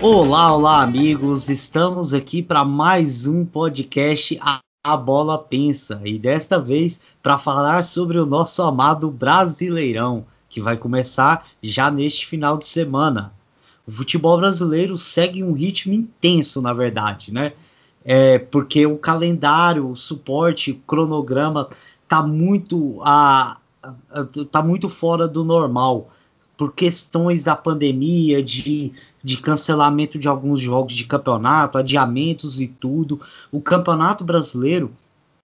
Olá, olá, amigos. Estamos aqui para mais um podcast A, Bola Pensa e desta vez para falar sobre o nosso amado Brasileirão, que vai começar já neste final de semana. O futebol brasileiro segue um ritmo intenso, na verdade, né? É porque o calendário, o suporte, o cronograma tá muito a, a tá muito fora do normal por questões da pandemia, de, de cancelamento de alguns jogos de campeonato, adiamentos e tudo, o Campeonato Brasileiro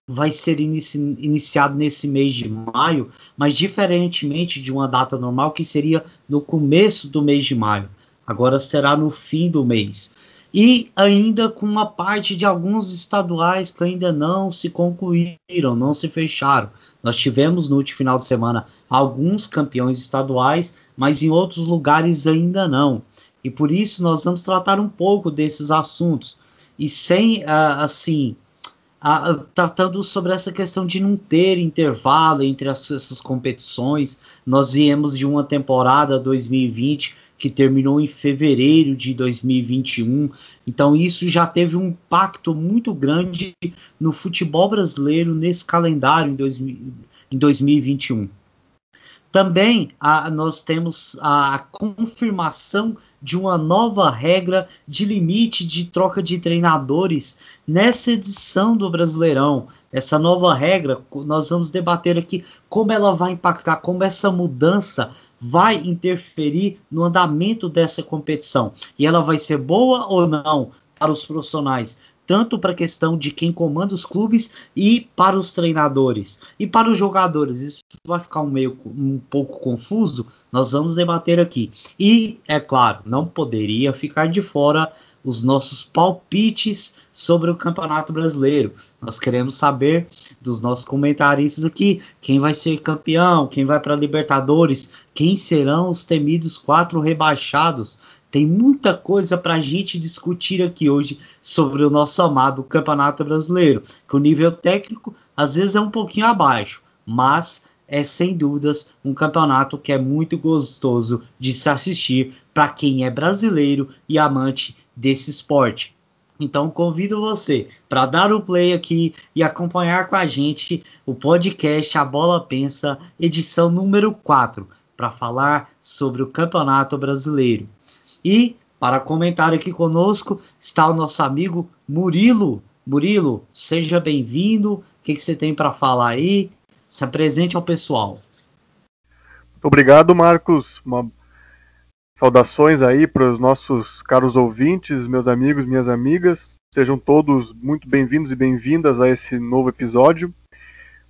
vai ser inici iniciado nesse mês de maio, mas diferentemente de uma data normal que seria no começo do mês de maio. Agora será no fim do mês. E ainda com uma parte de alguns estaduais que ainda não se concluíram, não se fecharam. Nós tivemos no último final de semana alguns campeões estaduais, mas em outros lugares ainda não. E por isso nós vamos tratar um pouco desses assuntos. E sem, uh, assim, uh, tratando sobre essa questão de não ter intervalo entre as, essas competições. Nós viemos de uma temporada 2020 que terminou em fevereiro de 2021. Então, isso já teve um impacto muito grande no futebol brasileiro nesse calendário em, 2000, em 2021. Também a, nós temos a confirmação de uma nova regra de limite de troca de treinadores nessa edição do Brasileirão. Essa nova regra, nós vamos debater aqui como ela vai impactar, como essa mudança vai interferir no andamento dessa competição. E ela vai ser boa ou não para os profissionais? Tanto para a questão de quem comanda os clubes e para os treinadores e para os jogadores. Isso vai ficar um meio um pouco confuso. Nós vamos debater aqui. E é claro, não poderia ficar de fora os nossos palpites sobre o Campeonato Brasileiro. Nós queremos saber dos nossos comentaristas aqui quem vai ser campeão, quem vai para Libertadores, quem serão os temidos quatro rebaixados. Tem muita coisa para a gente discutir aqui hoje sobre o nosso amado Campeonato Brasileiro, que o nível técnico às vezes é um pouquinho abaixo, mas é sem dúvidas um campeonato que é muito gostoso de se assistir para quem é brasileiro e amante desse esporte. Então convido você para dar o play aqui e acompanhar com a gente o podcast A Bola Pensa, edição número 4, para falar sobre o Campeonato Brasileiro. E para comentar aqui conosco está o nosso amigo Murilo. Murilo, seja bem-vindo. O que, que você tem para falar aí? Se apresente ao pessoal. Muito obrigado, Marcos. Uma... Saudações aí para os nossos caros ouvintes, meus amigos, minhas amigas. Sejam todos muito bem-vindos e bem-vindas a esse novo episódio.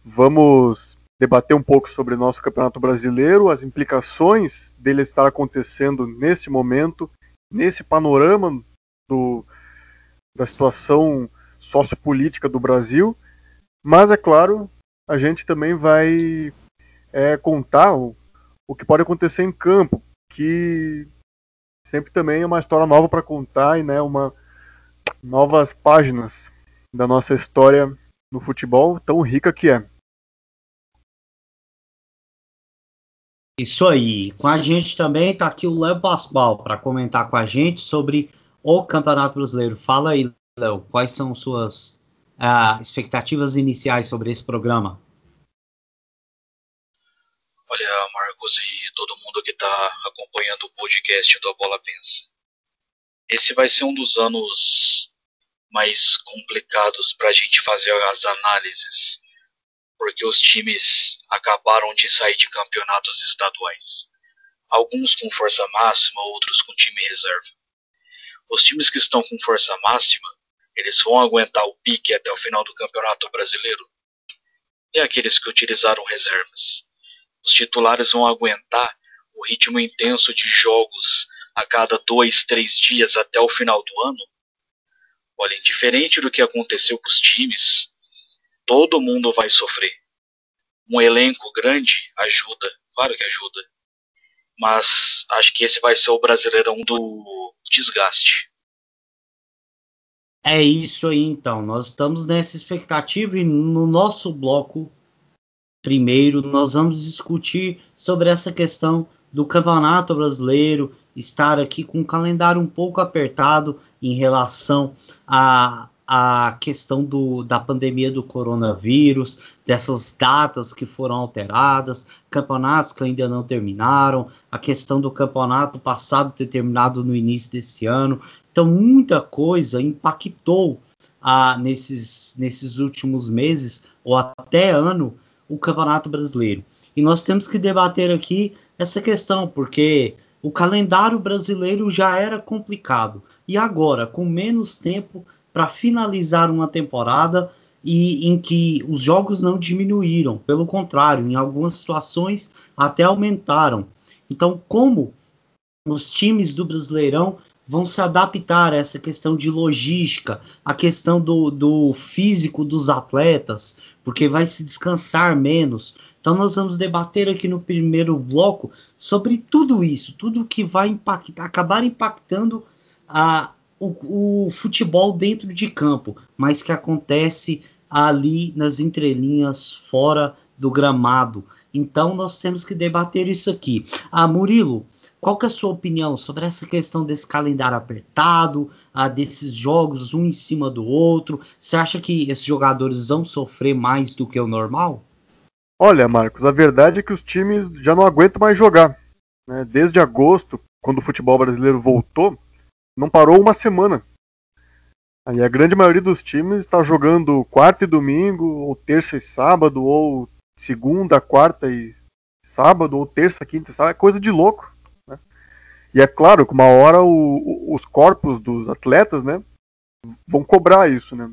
Vamos debater um pouco sobre o nosso Campeonato Brasileiro, as implicações dele estar acontecendo nesse momento, nesse panorama do, da situação sociopolítica do Brasil. Mas, é claro, a gente também vai é, contar o, o que pode acontecer em campo, que sempre também é uma história nova para contar e né, uma, novas páginas da nossa história no futebol, tão rica que é. Isso aí. Com a gente também está aqui o Léo Pascoal para comentar com a gente sobre o Campeonato Brasileiro. Fala aí, Léo, quais são suas uh, expectativas iniciais sobre esse programa? Olha, Marcos e todo mundo que está acompanhando o podcast do A Bola Pensa. Esse vai ser um dos anos mais complicados para a gente fazer as análises porque os times acabaram de sair de campeonatos estaduais. Alguns com força máxima, outros com time reserva. Os times que estão com força máxima, eles vão aguentar o pique até o final do Campeonato Brasileiro. E aqueles que utilizaram reservas. Os titulares vão aguentar o ritmo intenso de jogos a cada dois, três dias até o final do ano? Olha, diferente do que aconteceu com os times todo mundo vai sofrer. Um elenco grande ajuda, claro que ajuda. Mas acho que esse vai ser o brasileirão do desgaste. É isso aí, então. Nós estamos nessa expectativa e no nosso bloco primeiro nós vamos discutir sobre essa questão do Campeonato Brasileiro estar aqui com um calendário um pouco apertado em relação a a questão do, da pandemia do coronavírus, dessas datas que foram alteradas, campeonatos que ainda não terminaram, a questão do campeonato passado ter terminado no início desse ano. Então, muita coisa impactou ah, nesses, nesses últimos meses, ou até ano, o Campeonato Brasileiro. E nós temos que debater aqui essa questão, porque o calendário brasileiro já era complicado. E agora, com menos tempo, para finalizar uma temporada e em que os jogos não diminuíram, pelo contrário, em algumas situações até aumentaram. Então, como os times do Brasileirão vão se adaptar a essa questão de logística, a questão do, do físico dos atletas, porque vai se descansar menos. Então, nós vamos debater aqui no primeiro bloco sobre tudo isso, tudo que vai impactar, acabar impactando a, o, o futebol dentro de campo, mas que acontece ali nas entrelinhas, fora do gramado. Então nós temos que debater isso aqui. Ah, Murilo, qual que é a sua opinião sobre essa questão desse calendário apertado, ah, desses jogos um em cima do outro? Você acha que esses jogadores vão sofrer mais do que o normal? Olha, Marcos, a verdade é que os times já não aguentam mais jogar. Né? Desde agosto, quando o futebol brasileiro voltou, não parou uma semana. Aí a grande maioria dos times está jogando quarta e domingo, ou terça e sábado, ou segunda, quarta e sábado, ou terça, quinta e sábado. É coisa de louco. Né? E é claro que uma hora o, os corpos dos atletas né, vão cobrar isso. Né?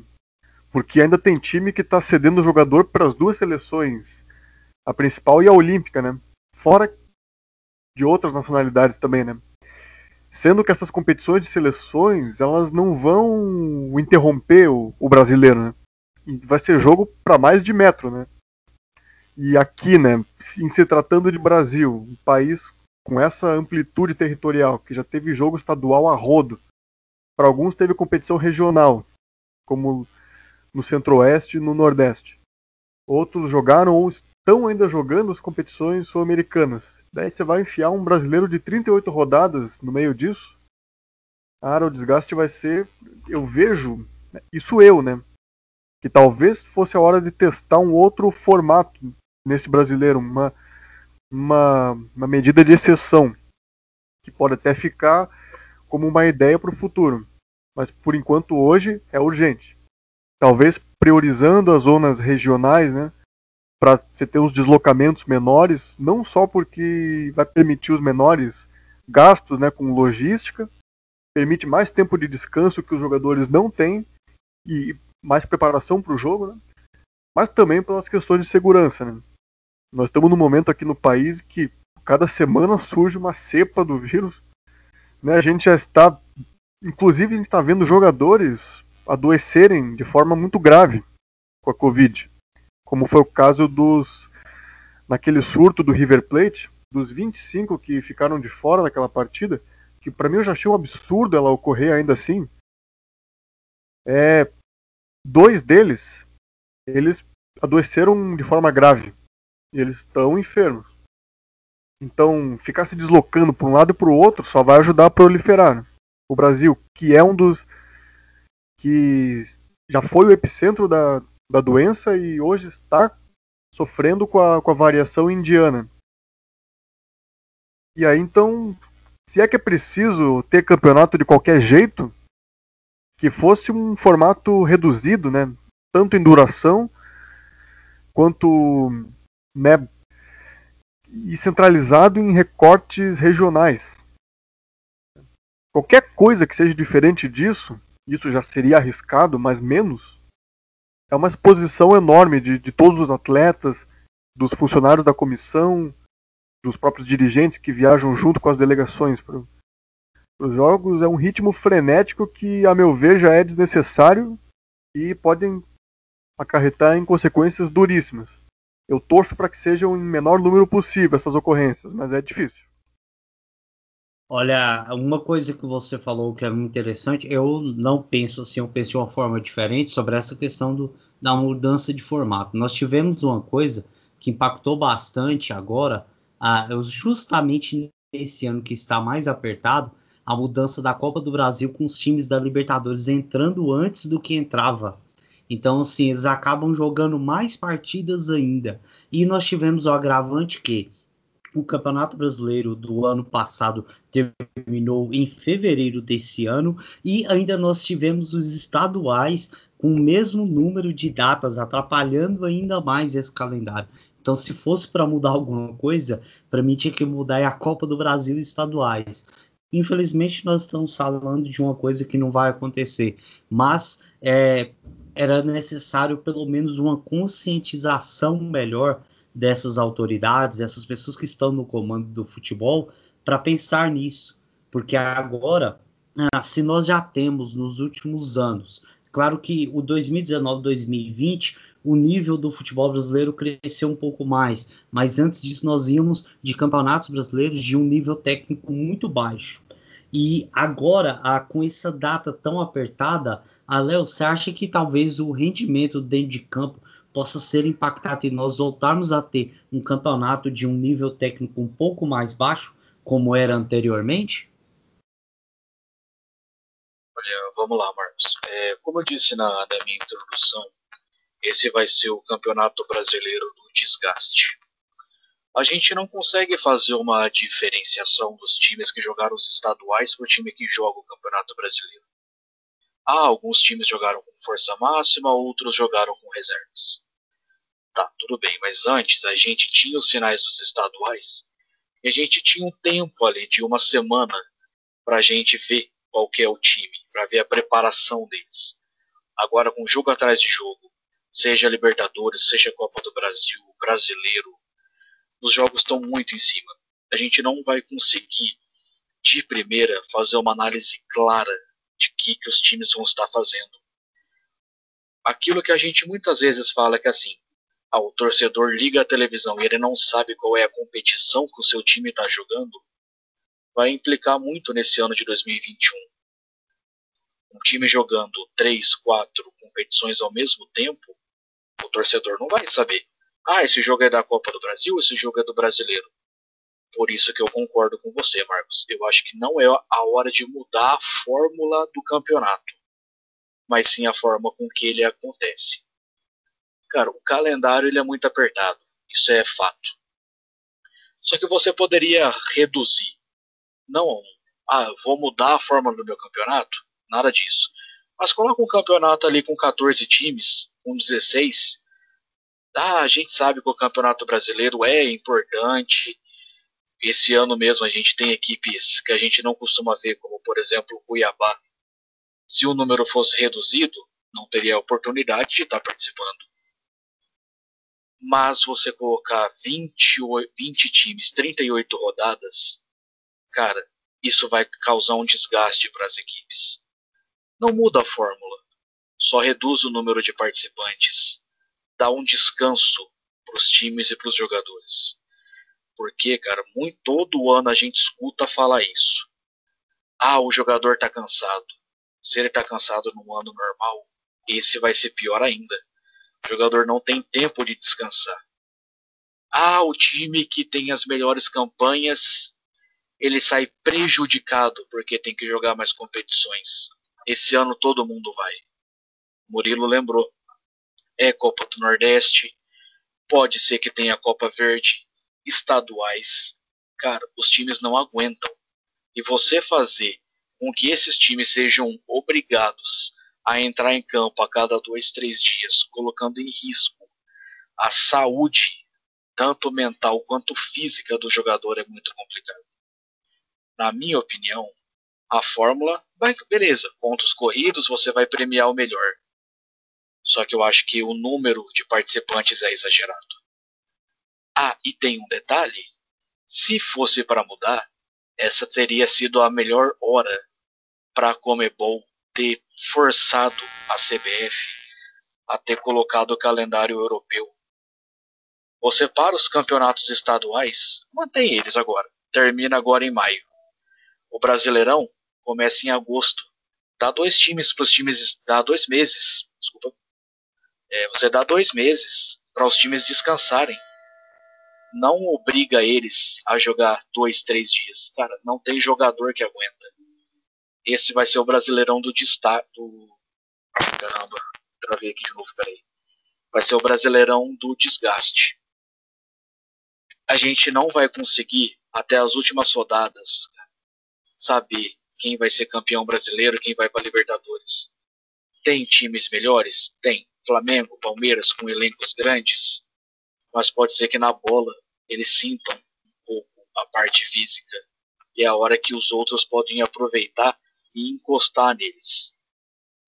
Porque ainda tem time que está cedendo o jogador para as duas seleções, a principal e a olímpica, né? Fora de outras nacionalidades também, né? Sendo que essas competições de seleções, elas não vão interromper o, o brasileiro, né? vai ser jogo para mais de metro, né? E aqui, né, em se tratando de Brasil, um país com essa amplitude territorial, que já teve jogo estadual a rodo, para alguns teve competição regional, como no Centro-Oeste e no Nordeste. Outros jogaram ou estão ainda jogando as competições sul-americanas. Daí você vai enfiar um brasileiro de 38 rodadas no meio disso. Cara, o desgaste vai ser. Eu vejo, isso eu, né? Que talvez fosse a hora de testar um outro formato nesse brasileiro, uma, uma, uma medida de exceção, que pode até ficar como uma ideia para o futuro. Mas por enquanto hoje é urgente. Talvez priorizando as zonas regionais, né? Para você ter os deslocamentos menores, não só porque vai permitir os menores gastos né, com logística, permite mais tempo de descanso que os jogadores não têm e mais preparação para o jogo, né, mas também pelas questões de segurança. Né. Nós estamos num momento aqui no país que cada semana surge uma cepa do vírus. Né, a gente já está, inclusive, a gente está vendo jogadores adoecerem de forma muito grave com a Covid como foi o caso dos naquele surto do River Plate, dos 25 que ficaram de fora daquela partida, que para mim eu já achei um absurdo ela ocorrer ainda assim. É, dois deles, eles adoeceram de forma grave. E eles estão enfermos. Então, ficar se deslocando para um lado e para o outro só vai ajudar a proliferar. Né? O Brasil, que é um dos que já foi o epicentro da, da doença e hoje está sofrendo com a, com a variação indiana. E aí então, se é que é preciso ter campeonato de qualquer jeito, que fosse um formato reduzido, né? Tanto em duração quanto né, e centralizado em recortes regionais. Qualquer coisa que seja diferente disso, isso já seria arriscado, mas menos, é uma exposição enorme de, de todos os atletas, dos funcionários da comissão, dos próprios dirigentes que viajam junto com as delegações para os jogos. É um ritmo frenético que, a meu ver, já é desnecessário e podem acarretar em consequências duríssimas. Eu torço para que sejam em menor número possível essas ocorrências, mas é difícil. Olha, uma coisa que você falou que é muito interessante, eu não penso assim, eu penso de uma forma diferente sobre essa questão do, da mudança de formato. Nós tivemos uma coisa que impactou bastante agora, ah, justamente nesse ano que está mais apertado, a mudança da Copa do Brasil com os times da Libertadores entrando antes do que entrava. Então, assim, eles acabam jogando mais partidas ainda. E nós tivemos o agravante que o Campeonato Brasileiro do ano passado terminou em fevereiro desse ano e ainda nós tivemos os estaduais com o mesmo número de datas, atrapalhando ainda mais esse calendário. Então, se fosse para mudar alguma coisa, para mim tinha que mudar a Copa do Brasil estaduais. Infelizmente, nós estamos falando de uma coisa que não vai acontecer, mas é, era necessário pelo menos uma conscientização melhor dessas autoridades, dessas pessoas que estão no comando do futebol, para pensar nisso. Porque agora, ah, se nós já temos nos últimos anos, claro que o 2019-2020, o nível do futebol brasileiro cresceu um pouco mais, mas antes disso nós íamos de campeonatos brasileiros de um nível técnico muito baixo. E agora, a, com essa data tão apertada, a Léo, você acha que talvez o rendimento dentro de campo possa ser impactado e nós voltarmos a ter um campeonato de um nível técnico um pouco mais baixo, como era anteriormente? Olha, vamos lá, Marcos. É, como eu disse na, na minha introdução, esse vai ser o campeonato brasileiro do desgaste a gente não consegue fazer uma diferenciação dos times que jogaram os estaduais para o time que joga o Campeonato Brasileiro. Ah, alguns times jogaram com força máxima, outros jogaram com reservas. Tá, tudo bem, mas antes a gente tinha os finais dos estaduais e a gente tinha um tempo ali de uma semana para a gente ver qual que é o time, para ver a preparação deles. Agora com jogo atrás de jogo, seja Libertadores, seja Copa do Brasil, Brasileiro, os jogos estão muito em cima. A gente não vai conseguir, de primeira, fazer uma análise clara de que, que os times vão estar fazendo. Aquilo que a gente muitas vezes fala que assim, o torcedor liga a televisão e ele não sabe qual é a competição que o seu time está jogando, vai implicar muito nesse ano de 2021. Um time jogando três, quatro competições ao mesmo tempo, o torcedor não vai saber ah, esse jogo é da Copa do Brasil, esse jogo é do Brasileiro. Por isso que eu concordo com você, Marcos. Eu acho que não é a hora de mudar a fórmula do campeonato, mas sim a forma com que ele acontece. Cara, o calendário ele é muito apertado, isso é fato. Só que você poderia reduzir. Não, ah, vou mudar a fórmula do meu campeonato? Nada disso. Mas coloca um campeonato ali com 14 times, com 16, ah, a gente sabe que o Campeonato Brasileiro é importante. Esse ano mesmo a gente tem equipes que a gente não costuma ver, como por exemplo o Cuiabá. Se o número fosse reduzido, não teria a oportunidade de estar participando. Mas você colocar 20, 20 times, 38 rodadas, cara, isso vai causar um desgaste para as equipes. Não muda a fórmula, só reduz o número de participantes dar um descanso para os times e para os jogadores. Porque, cara, muito, todo ano a gente escuta falar isso. Ah, o jogador está cansado. Se ele está cansado num ano normal, esse vai ser pior ainda. O jogador não tem tempo de descansar. Ah, o time que tem as melhores campanhas, ele sai prejudicado porque tem que jogar mais competições. Esse ano todo mundo vai. Murilo lembrou é Copa do Nordeste, pode ser que tenha Copa Verde, estaduais. Cara, os times não aguentam. E você fazer com que esses times sejam obrigados a entrar em campo a cada dois, três dias, colocando em risco a saúde, tanto mental quanto física do jogador, é muito complicado. Na minha opinião, a fórmula vai, beleza, pontos corridos, você vai premiar o melhor. Só que eu acho que o número de participantes é exagerado. Ah, e tem um detalhe: se fosse para mudar, essa teria sido a melhor hora para a Comebol ter forçado a CBF a ter colocado o calendário europeu. Você para os campeonatos estaduais, mantém eles agora. Termina agora em maio. O Brasileirão começa em agosto. Dá dois times para os times, dá dois meses, desculpa. É, você dá dois meses para os times descansarem. Não obriga eles a jogar dois, três dias. Cara, não tem jogador que aguenta. Esse vai ser o Brasileirão do destaque. Do... Caramba, travei aqui de novo, peraí. Vai ser o Brasileirão do desgaste. A gente não vai conseguir, até as últimas rodadas, saber quem vai ser campeão brasileiro, quem vai para Libertadores. Tem times melhores? Tem. Flamengo, Palmeiras com elencos grandes, mas pode ser que na bola eles sintam um pouco a parte física e é a hora que os outros podem aproveitar e encostar neles.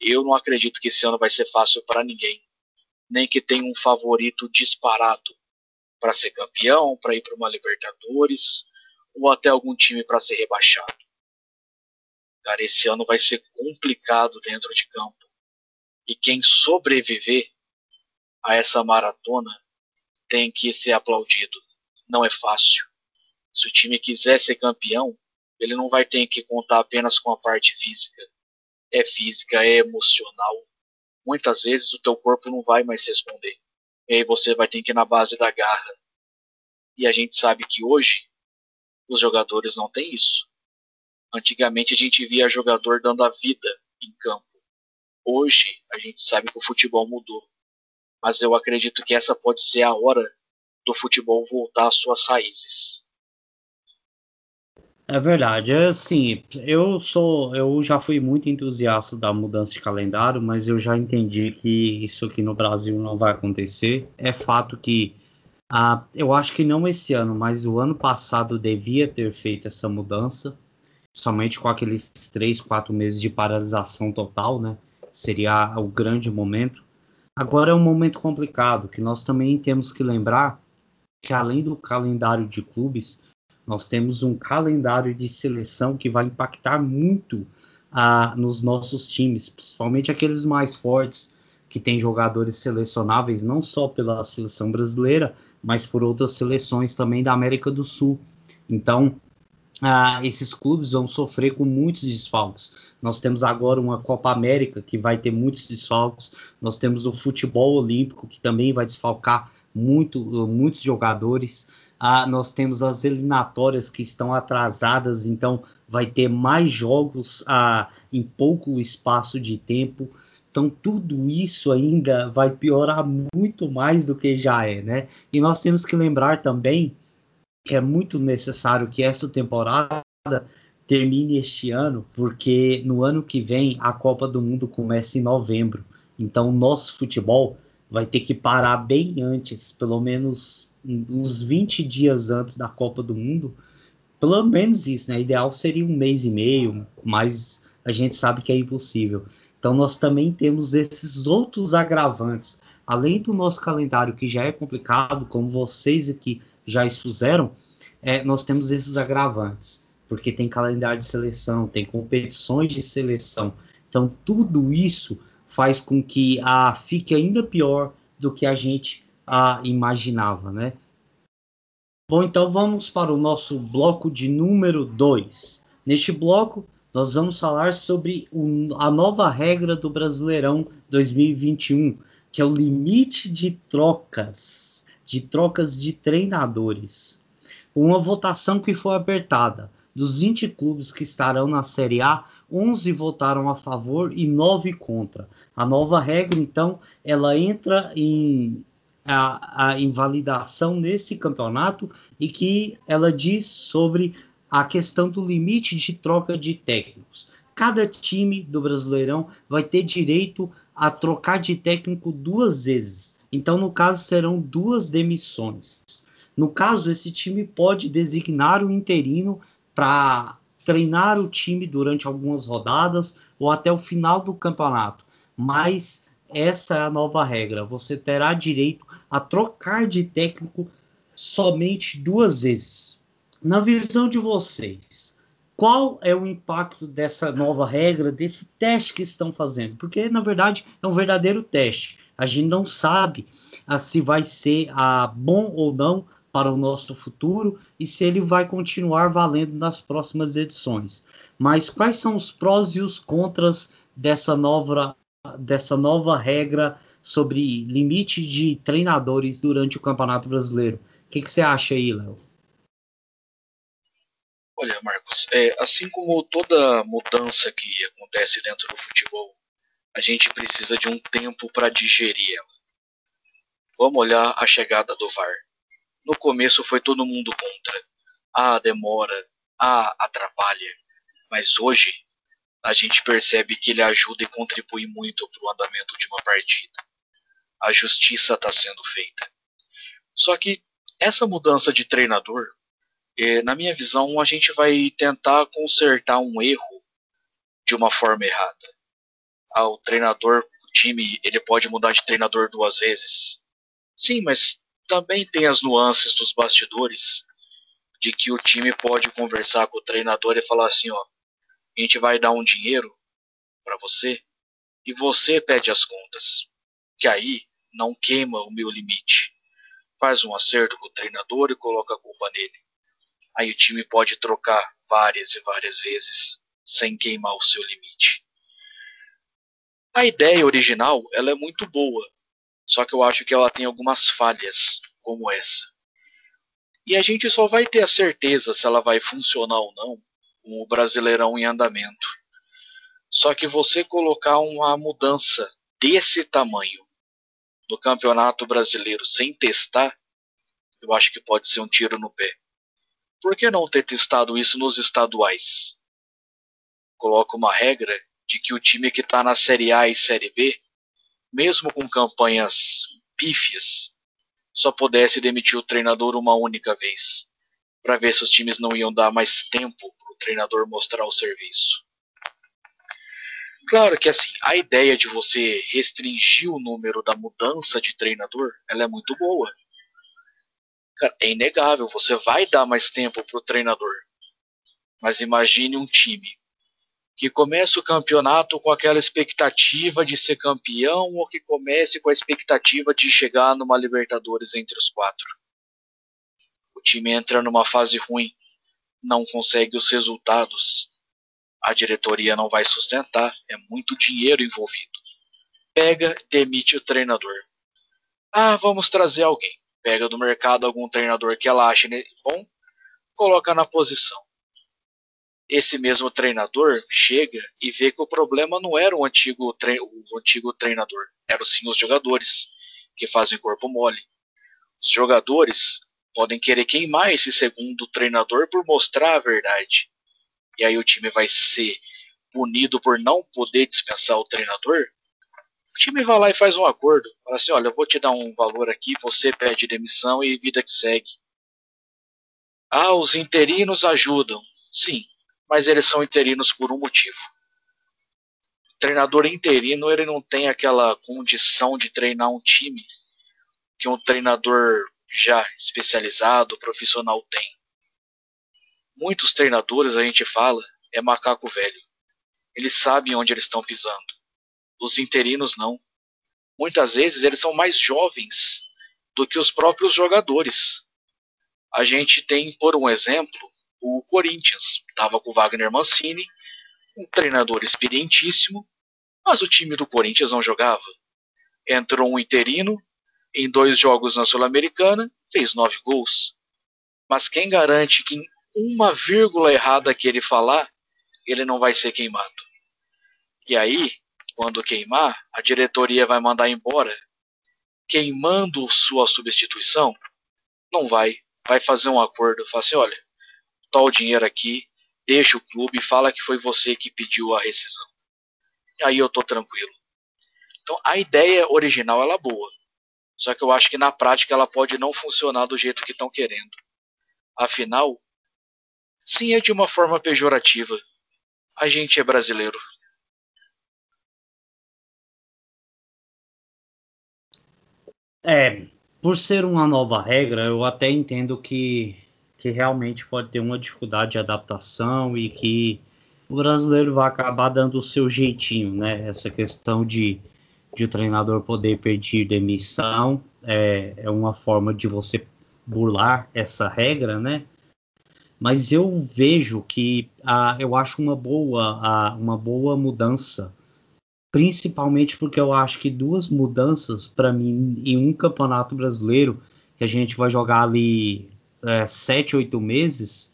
Eu não acredito que esse ano vai ser fácil para ninguém, nem que tenha um favorito disparado para ser campeão, para ir para uma Libertadores ou até algum time para ser rebaixado. Cara, esse ano vai ser complicado dentro de campo. E quem sobreviver a essa maratona tem que ser aplaudido. Não é fácil. Se o time quiser ser campeão, ele não vai ter que contar apenas com a parte física. É física, é emocional. Muitas vezes o teu corpo não vai mais responder. E aí você vai ter que ir na base da garra. E a gente sabe que hoje os jogadores não têm isso. Antigamente a gente via jogador dando a vida em campo. Hoje a gente sabe que o futebol mudou. Mas eu acredito que essa pode ser a hora do futebol voltar às suas raízes. É verdade, assim, eu sou, eu já fui muito entusiasta da mudança de calendário, mas eu já entendi que isso aqui no Brasil não vai acontecer. É fato que ah, eu acho que não esse ano, mas o ano passado devia ter feito essa mudança somente com aqueles três, quatro meses de paralisação total, né? Seria o grande momento. Agora é um momento complicado, que nós também temos que lembrar que além do calendário de clubes, nós temos um calendário de seleção que vai impactar muito ah, nos nossos times, principalmente aqueles mais fortes, que têm jogadores selecionáveis não só pela seleção brasileira, mas por outras seleções também da América do Sul. Então, ah, esses clubes vão sofrer com muitos desfalques. Nós temos agora uma Copa América que vai ter muitos desfalques. Nós temos o futebol olímpico que também vai desfalcar muito, muitos jogadores. Nós temos as eliminatórias que estão atrasadas, então vai ter mais jogos ah, em pouco espaço de tempo. Então tudo isso ainda vai piorar muito mais do que já é, né? E nós temos que lembrar também que é muito necessário que essa temporada termine este ano, porque no ano que vem a Copa do Mundo começa em novembro. Então, o nosso futebol vai ter que parar bem antes, pelo menos uns 20 dias antes da Copa do Mundo. Pelo menos isso, né? Ideal seria um mês e meio, mas a gente sabe que é impossível. Então, nós também temos esses outros agravantes. Além do nosso calendário, que já é complicado, como vocês aqui já expuseram, é, nós temos esses agravantes, porque tem calendário de seleção, tem competições de seleção. Então, tudo isso faz com que a fique ainda pior do que a gente a, imaginava, né? Bom, então vamos para o nosso bloco de número 2. Neste bloco, nós vamos falar sobre a nova regra do Brasileirão 2021, que é o limite de trocas de trocas de treinadores. Uma votação que foi apertada. Dos 20 clubes que estarão na Série A, 11 votaram a favor e 9 contra. A nova regra, então, ela entra em a, a invalidação nesse campeonato e que ela diz sobre a questão do limite de troca de técnicos. Cada time do Brasileirão vai ter direito a trocar de técnico duas vezes. Então, no caso, serão duas demissões. No caso, esse time pode designar o interino para treinar o time durante algumas rodadas ou até o final do campeonato. Mas essa é a nova regra. Você terá direito a trocar de técnico somente duas vezes. Na visão de vocês, qual é o impacto dessa nova regra, desse teste que estão fazendo? Porque, na verdade, é um verdadeiro teste. A gente não sabe ah, se vai ser ah, bom ou não para o nosso futuro e se ele vai continuar valendo nas próximas edições. Mas quais são os prós e os contras dessa nova, dessa nova regra sobre limite de treinadores durante o Campeonato Brasileiro? O que, que você acha aí, Léo? Olha, Marcos, é, assim como toda mudança que acontece dentro do futebol, a gente precisa de um tempo para digerir ela. Vamos olhar a chegada do VAR. No começo foi todo mundo contra. Ah, demora. Ah, atrapalha. Mas hoje a gente percebe que ele ajuda e contribui muito para o andamento de uma partida. A justiça está sendo feita. Só que essa mudança de treinador, eh, na minha visão, a gente vai tentar consertar um erro de uma forma errada. Ah, o treinador, o time, ele pode mudar de treinador duas vezes. Sim, mas também tem as nuances dos bastidores de que o time pode conversar com o treinador e falar assim, ó, a gente vai dar um dinheiro para você e você pede as contas. Que aí não queima o meu limite faz um acerto com o treinador e coloca a culpa nele. Aí o time pode trocar várias e várias vezes sem queimar o seu limite. A ideia original ela é muito boa, só que eu acho que ela tem algumas falhas, como essa. E a gente só vai ter a certeza se ela vai funcionar ou não com o Brasileirão em andamento. Só que você colocar uma mudança desse tamanho no Campeonato Brasileiro sem testar, eu acho que pode ser um tiro no pé. Por que não ter testado isso nos estaduais? Coloca uma regra de que o time que está na Série A e Série B, mesmo com campanhas pífias, só pudesse demitir o treinador uma única vez, para ver se os times não iam dar mais tempo treinador mostrar o serviço. Claro que assim, a ideia de você restringir o número da mudança de treinador, ela é muito boa. É inegável, você vai dar mais tempo para o treinador. Mas imagine um time que começa o campeonato com aquela expectativa de ser campeão ou que comece com a expectativa de chegar numa Libertadores entre os quatro. O time entra numa fase ruim, não consegue os resultados, a diretoria não vai sustentar, é muito dinheiro envolvido. Pega, demite o treinador. Ah, vamos trazer alguém. Pega do mercado algum treinador que ela ache bom, coloca na posição. Esse mesmo treinador chega e vê que o problema não era o antigo, o antigo treinador, eram sim os jogadores, que fazem corpo mole. Os jogadores podem querer queimar esse segundo treinador por mostrar a verdade e aí o time vai ser punido por não poder dispensar o treinador, o time vai lá e faz um acordo. Fala assim, olha, eu vou te dar um valor aqui, você pede demissão e vida que segue. Ah, os interinos ajudam. Sim, mas eles são interinos por um motivo. O treinador interino, ele não tem aquela condição de treinar um time que um treinador já especializado, profissional tem muitos treinadores a gente fala é macaco velho. Eles sabem onde eles estão pisando. Os interinos não. Muitas vezes eles são mais jovens do que os próprios jogadores. A gente tem, por um exemplo, o Corinthians. Estava com o Wagner Mancini, um treinador experientíssimo, mas o time do Corinthians não jogava. Entrou um interino, em dois jogos na Sul-Americana, fez nove gols. Mas quem garante que uma vírgula errada que ele falar, ele não vai ser queimado. E aí, quando queimar, a diretoria vai mandar embora, queimando sua substituição, não vai, vai fazer um acordo, fala assim, olha, tá o dinheiro aqui, deixa o clube fala que foi você que pediu a rescisão. Aí eu tô tranquilo. Então a ideia original ela é boa. Só que eu acho que na prática ela pode não funcionar do jeito que estão querendo. Afinal, Sim, é de uma forma pejorativa. A gente é brasileiro. É, por ser uma nova regra, eu até entendo que, que realmente pode ter uma dificuldade de adaptação e que o brasileiro vai acabar dando o seu jeitinho, né? Essa questão de, de o treinador poder pedir demissão é, é uma forma de você burlar essa regra, né? Mas eu vejo que ah, eu acho uma boa, ah, uma boa mudança, principalmente porque eu acho que duas mudanças para mim em um campeonato brasileiro que a gente vai jogar ali é, sete, oito meses,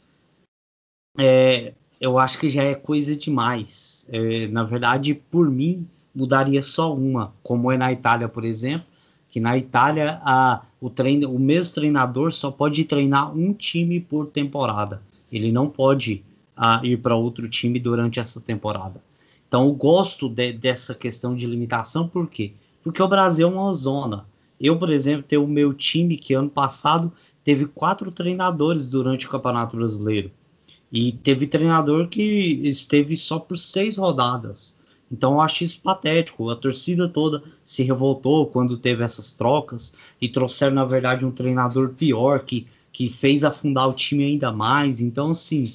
é, eu acho que já é coisa demais. É, na verdade, por mim, mudaria só uma, como é na Itália, por exemplo, que na Itália a, o, treino, o mesmo treinador só pode treinar um time por temporada. Ele não pode a, ir para outro time durante essa temporada. Então eu gosto de, dessa questão de limitação, por quê? Porque o Brasil é uma zona. Eu, por exemplo, tenho o meu time que ano passado teve quatro treinadores durante o Campeonato Brasileiro. E teve treinador que esteve só por seis rodadas. Então eu acho isso patético. A torcida toda se revoltou quando teve essas trocas e trouxeram, na verdade, um treinador pior que, que fez afundar o time ainda mais. Então, assim,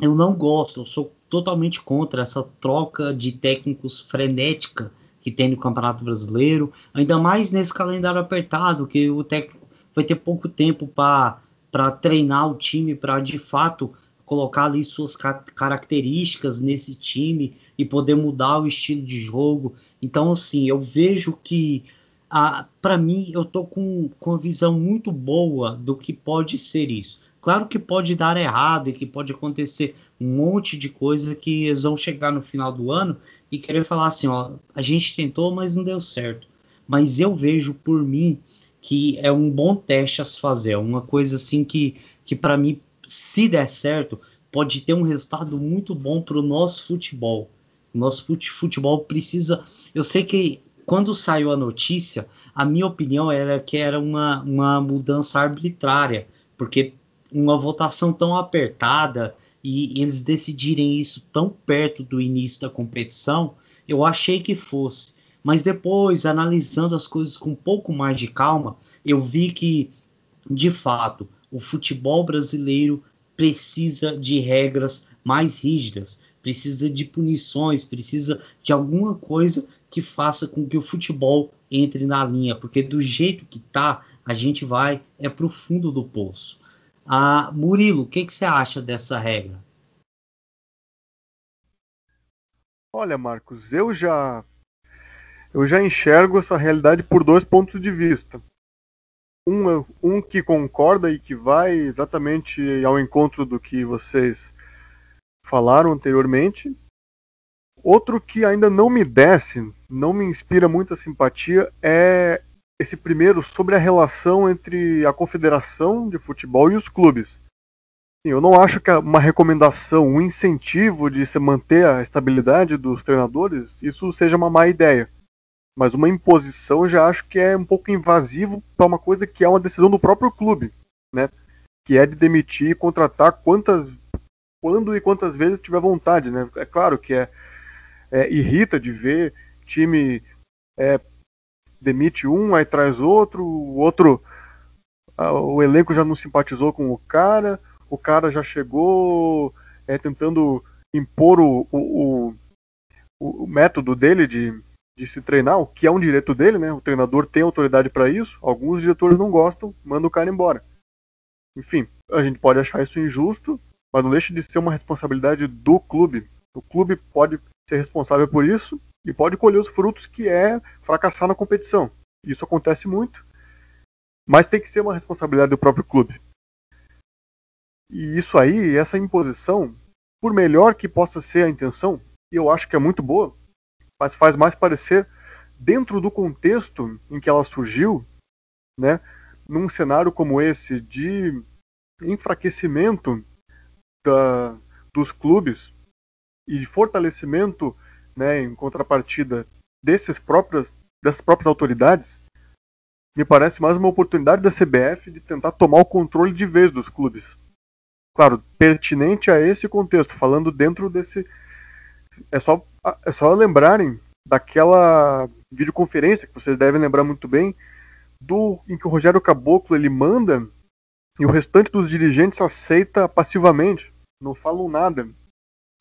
eu não gosto, eu sou totalmente contra essa troca de técnicos frenética que tem no Campeonato Brasileiro, ainda mais nesse calendário apertado, que o técnico vai ter pouco tempo para treinar o time, para de fato colocar ali suas características nesse time e poder mudar o estilo de jogo. Então, assim, eu vejo que, para mim, eu tô com, com uma visão muito boa do que pode ser isso. Claro que pode dar errado e que pode acontecer um monte de coisa que eles vão chegar no final do ano e querer falar assim, ó, a gente tentou, mas não deu certo. Mas eu vejo por mim que é um bom teste a se fazer, uma coisa assim que, que para mim se der certo, pode ter um resultado muito bom para o nosso futebol. O nosso futebol precisa. Eu sei que quando saiu a notícia, a minha opinião era que era uma, uma mudança arbitrária, porque uma votação tão apertada e eles decidirem isso tão perto do início da competição, eu achei que fosse. Mas depois, analisando as coisas com um pouco mais de calma, eu vi que, de fato, o futebol brasileiro precisa de regras mais rígidas, precisa de punições, precisa de alguma coisa que faça com que o futebol entre na linha, porque do jeito que tá, a gente vai é pro fundo do poço. Ah, Murilo, o que, que você acha dessa regra? Olha, Marcos, eu já eu já enxergo essa realidade por dois pontos de vista um, um que concorda e que vai exatamente ao encontro do que vocês falaram anteriormente. Outro que ainda não me desce, não me inspira muita simpatia, é esse primeiro sobre a relação entre a confederação de futebol e os clubes. Eu não acho que uma recomendação, um incentivo de se manter a estabilidade dos treinadores, isso seja uma má ideia. Mas uma imposição já acho que é um pouco invasivo para uma coisa que é uma decisão do próprio clube, né? Que é de demitir e contratar quantas, quando e quantas vezes tiver vontade, né? É claro que é, é irrita de ver time é, demite um, aí traz outro, o outro, o elenco já não simpatizou com o cara, o cara já chegou é, tentando impor o, o, o, o método dele de de se treinar, o que é um direito dele, né? O treinador tem autoridade para isso. Alguns diretores não gostam, manda o cara embora. Enfim, a gente pode achar isso injusto, mas não deixa de ser uma responsabilidade do clube. O clube pode ser responsável por isso e pode colher os frutos que é fracassar na competição. Isso acontece muito, mas tem que ser uma responsabilidade do próprio clube. E isso aí, essa imposição, por melhor que possa ser a intenção, e eu acho que é muito boa, mas faz mais parecer dentro do contexto em que ela surgiu, né, num cenário como esse de enfraquecimento da, dos clubes e de fortalecimento, né, em contrapartida desses próprios, dessas próprias autoridades, me parece mais uma oportunidade da CBF de tentar tomar o controle de vez dos clubes. Claro, pertinente a esse contexto, falando dentro desse é só, é só lembrarem daquela videoconferência que vocês devem lembrar muito bem, do em que o Rogério Caboclo ele manda e o restante dos dirigentes aceita passivamente, não falam nada.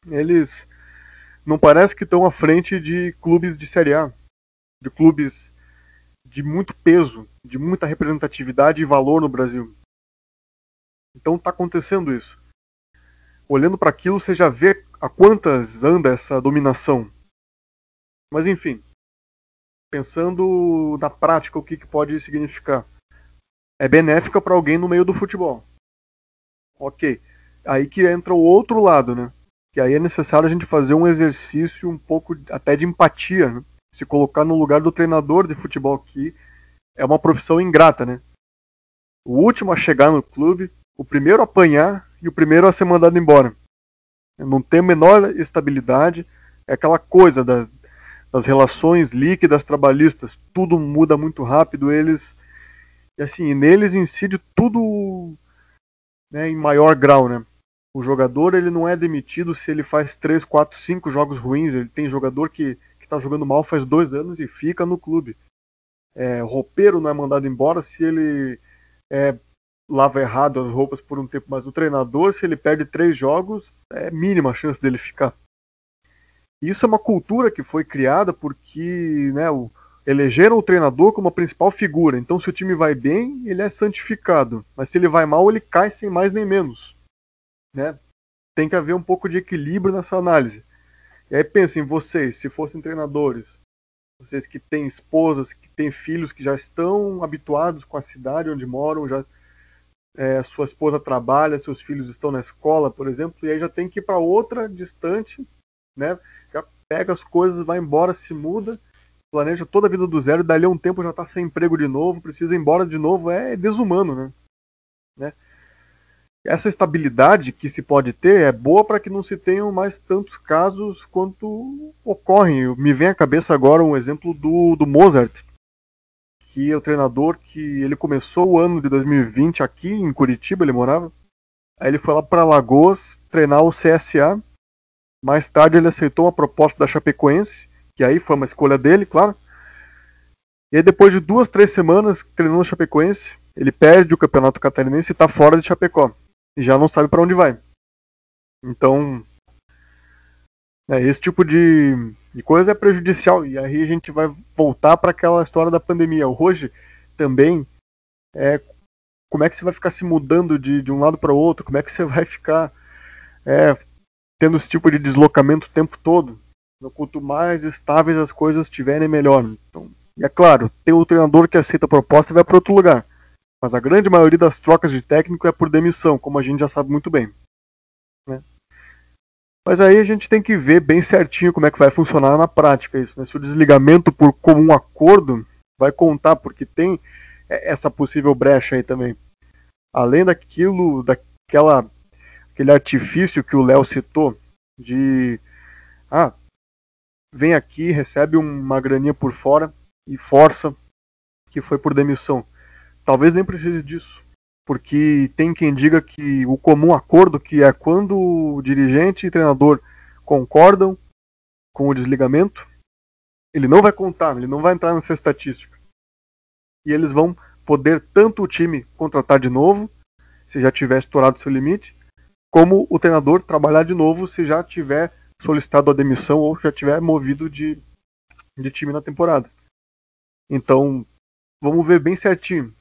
Eles não parece que estão à frente de clubes de Série A, de clubes de muito peso, de muita representatividade e valor no Brasil. Então está acontecendo isso. Olhando para aquilo, você já vê a quantas anda essa dominação. Mas enfim, pensando na prática, o que, que pode significar? É benéfica para alguém no meio do futebol. Ok. Aí que entra o outro lado, né? Que aí é necessário a gente fazer um exercício um pouco até de empatia, né? se colocar no lugar do treinador de futebol que é uma profissão ingrata, né? O último a chegar no clube, o primeiro a apanhar e o primeiro a ser mandado embora. Não tem a menor estabilidade, é aquela coisa da, das relações líquidas trabalhistas, tudo muda muito rápido, eles e assim, neles incide tudo né, em maior grau, né? O jogador ele não é demitido se ele faz 3, 4, 5 jogos ruins. Ele tem jogador que está jogando mal faz dois anos e fica no clube. É, roupeiro não é mandado embora se ele é, lava errado as roupas por um tempo, mas o treinador, se ele perde três jogos, é mínima a chance dele ficar. Isso é uma cultura que foi criada porque né, o, elegeram o treinador como a principal figura. Então, se o time vai bem, ele é santificado. Mas se ele vai mal, ele cai sem mais nem menos. Né? Tem que haver um pouco de equilíbrio nessa análise. E aí pensem, vocês, se fossem treinadores, vocês que têm esposas, que têm filhos que já estão habituados com a cidade onde moram, já é, sua esposa trabalha, seus filhos estão na escola, por exemplo, e aí já tem que ir para outra distante, né? Já pega as coisas, vai embora, se muda, planeja toda a vida do zero, e dali a um tempo já está sem emprego de novo, precisa ir embora de novo, é desumano, né? né? Essa estabilidade que se pode ter é boa para que não se tenham mais tantos casos quanto ocorrem. Me vem à cabeça agora um exemplo do, do Mozart, que é o treinador que ele começou o ano de 2020 aqui em Curitiba, ele morava. Aí ele foi lá para Lagoas treinar o CSA. Mais tarde ele aceitou uma proposta da Chapecoense, que aí foi uma escolha dele, claro. E depois de duas, três semanas treinando o Chapecoense, ele perde o Campeonato Catarinense e está fora de Chapecó. E já não sabe para onde vai. Então, é, esse tipo de, de coisa é prejudicial. E aí a gente vai voltar para aquela história da pandemia. Hoje também é como é que você vai ficar se mudando de, de um lado para o outro, como é que você vai ficar é, tendo esse tipo de deslocamento o tempo todo. Então, quanto mais estáveis as coisas estiverem, melhor. Então, e é claro, tem o treinador que aceita a proposta e vai para outro lugar. Mas a grande maioria das trocas de técnico é por demissão, como a gente já sabe muito bem. Né? Mas aí a gente tem que ver bem certinho como é que vai funcionar na prática isso. Né? Se o desligamento por comum acordo vai contar, porque tem essa possível brecha aí também. Além daquilo, daquela aquele artifício que o Léo citou de ah, vem aqui, recebe uma graninha por fora e força que foi por demissão. Talvez nem precise disso, porque tem quem diga que o comum acordo, que é quando o dirigente e treinador concordam com o desligamento, ele não vai contar, ele não vai entrar nessa estatística. E eles vão poder tanto o time contratar de novo, se já tiver estourado seu limite, como o treinador trabalhar de novo se já tiver solicitado a demissão ou já tiver movido de, de time na temporada. Então, vamos ver bem certinho.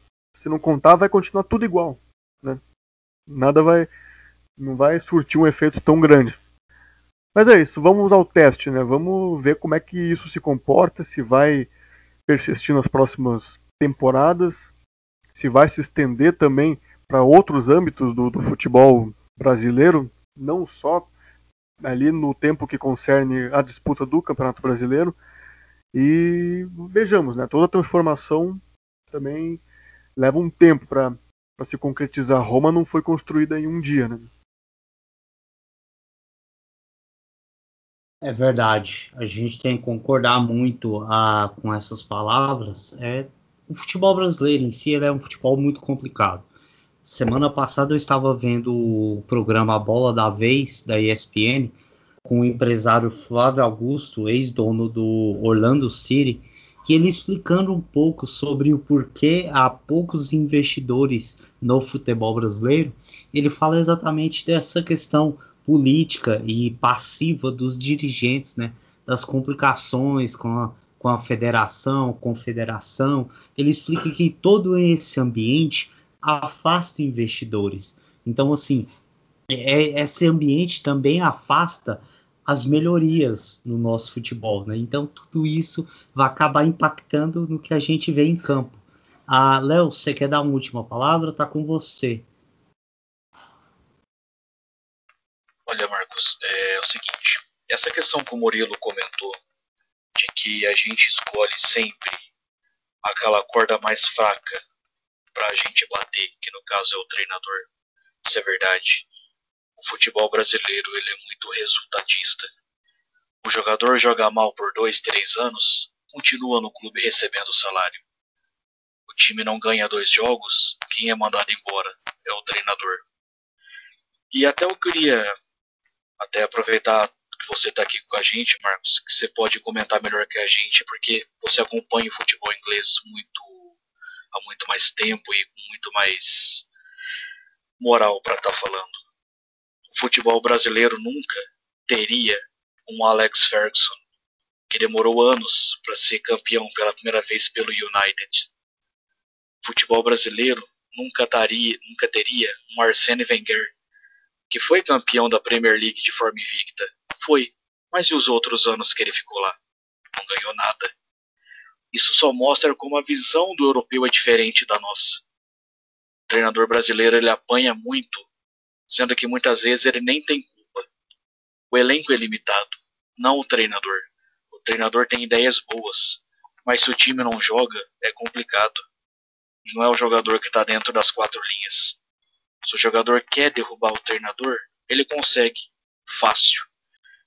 Se não contar, vai continuar tudo igual, né? Nada vai não vai surtir um efeito tão grande. Mas é isso, vamos ao teste, né? Vamos ver como é que isso se comporta, se vai persistir nas próximas temporadas, se vai se estender também para outros âmbitos do, do futebol brasileiro, não só ali no tempo que concerne a disputa do Campeonato Brasileiro. E vejamos, né? Toda transformação também leva um tempo para se concretizar. Roma não foi construída em um dia, né? É verdade. A gente tem que concordar muito a, com essas palavras. É, o futebol brasileiro em si é um futebol muito complicado. Semana passada eu estava vendo o programa Bola da Vez, da ESPN, com o empresário Flávio Augusto, ex-dono do Orlando City, e ele explicando um pouco sobre o porquê há poucos investidores no futebol brasileiro. Ele fala exatamente dessa questão política e passiva dos dirigentes, né? Das complicações com a, com a federação, confederação. Ele explica que todo esse ambiente afasta investidores. Então, assim, é, esse ambiente também afasta as melhorias no nosso futebol, né? Então, tudo isso vai acabar impactando no que a gente vê em campo. Ah, Léo, você quer dar uma última palavra? Tá com você. Olha, Marcos, é o seguinte: essa questão que o Murilo comentou, de que a gente escolhe sempre aquela corda mais fraca para a gente bater, que no caso é o treinador, isso é verdade. O futebol brasileiro ele é muito resultadista. O jogador joga mal por dois, três anos, continua no clube recebendo salário. O time não ganha dois jogos, quem é mandado embora é o treinador. E até eu queria até aproveitar que você está aqui com a gente, Marcos, que você pode comentar melhor que a gente, porque você acompanha o futebol inglês muito há muito mais tempo e com muito mais moral para estar tá falando. O futebol brasileiro nunca teria um Alex Ferguson, que demorou anos para ser campeão pela primeira vez pelo United. O futebol brasileiro nunca, daria, nunca teria um Arsene Wenger, que foi campeão da Premier League de forma invicta. Foi. Mas e os outros anos que ele ficou lá? Não ganhou nada. Isso só mostra como a visão do europeu é diferente da nossa. O treinador brasileiro ele apanha muito, sendo que muitas vezes ele nem tem culpa. O elenco é limitado, não o treinador. O treinador tem ideias boas, mas se o time não joga, é complicado. Não é o jogador que está dentro das quatro linhas. Se o jogador quer derrubar o treinador, ele consegue. Fácil.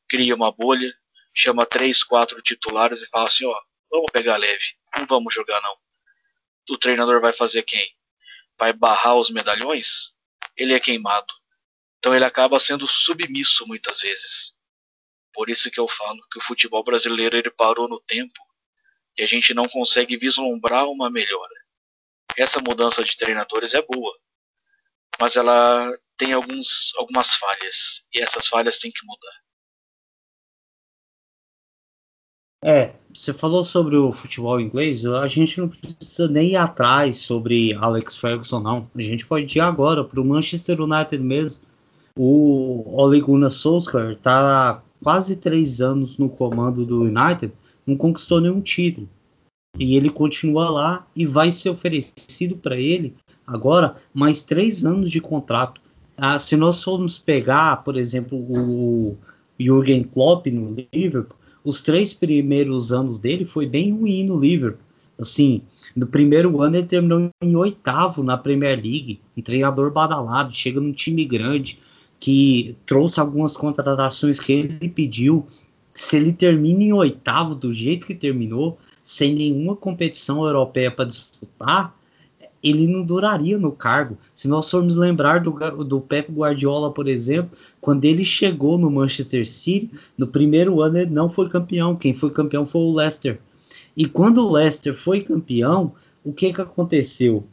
Cria uma bolha, chama três, quatro titulares e fala assim, ó, vamos pegar leve, não vamos jogar não. O treinador vai fazer quem? Vai barrar os medalhões? Ele é queimado. Então ele acaba sendo submisso muitas vezes. Por isso que eu falo que o futebol brasileiro ele parou no tempo e a gente não consegue vislumbrar uma melhora. Essa mudança de treinadores é boa, mas ela tem alguns, algumas falhas e essas falhas têm que mudar. É, você falou sobre o futebol inglês, a gente não precisa nem ir atrás sobre Alex Ferguson, não. A gente pode ir agora para o Manchester United mesmo. O Ole Gunnar Solskjaer está quase três anos no comando do United, não conquistou nenhum título. E ele continua lá e vai ser oferecido para ele agora mais três anos de contrato. Ah, se nós formos pegar, por exemplo, o Jürgen Klopp no Liverpool, os três primeiros anos dele foi bem ruim no Liverpool. Assim, no primeiro ano ele terminou em oitavo na Premier League, um treinador badalado, chega num time grande que trouxe algumas contratações que ele pediu. Se ele termina em oitavo do jeito que terminou, sem nenhuma competição europeia para disputar, ele não duraria no cargo. Se nós formos lembrar do, do Pep Guardiola, por exemplo, quando ele chegou no Manchester City, no primeiro ano ele não foi campeão. Quem foi campeão foi o Leicester. E quando o Leicester foi campeão, o que, que aconteceu?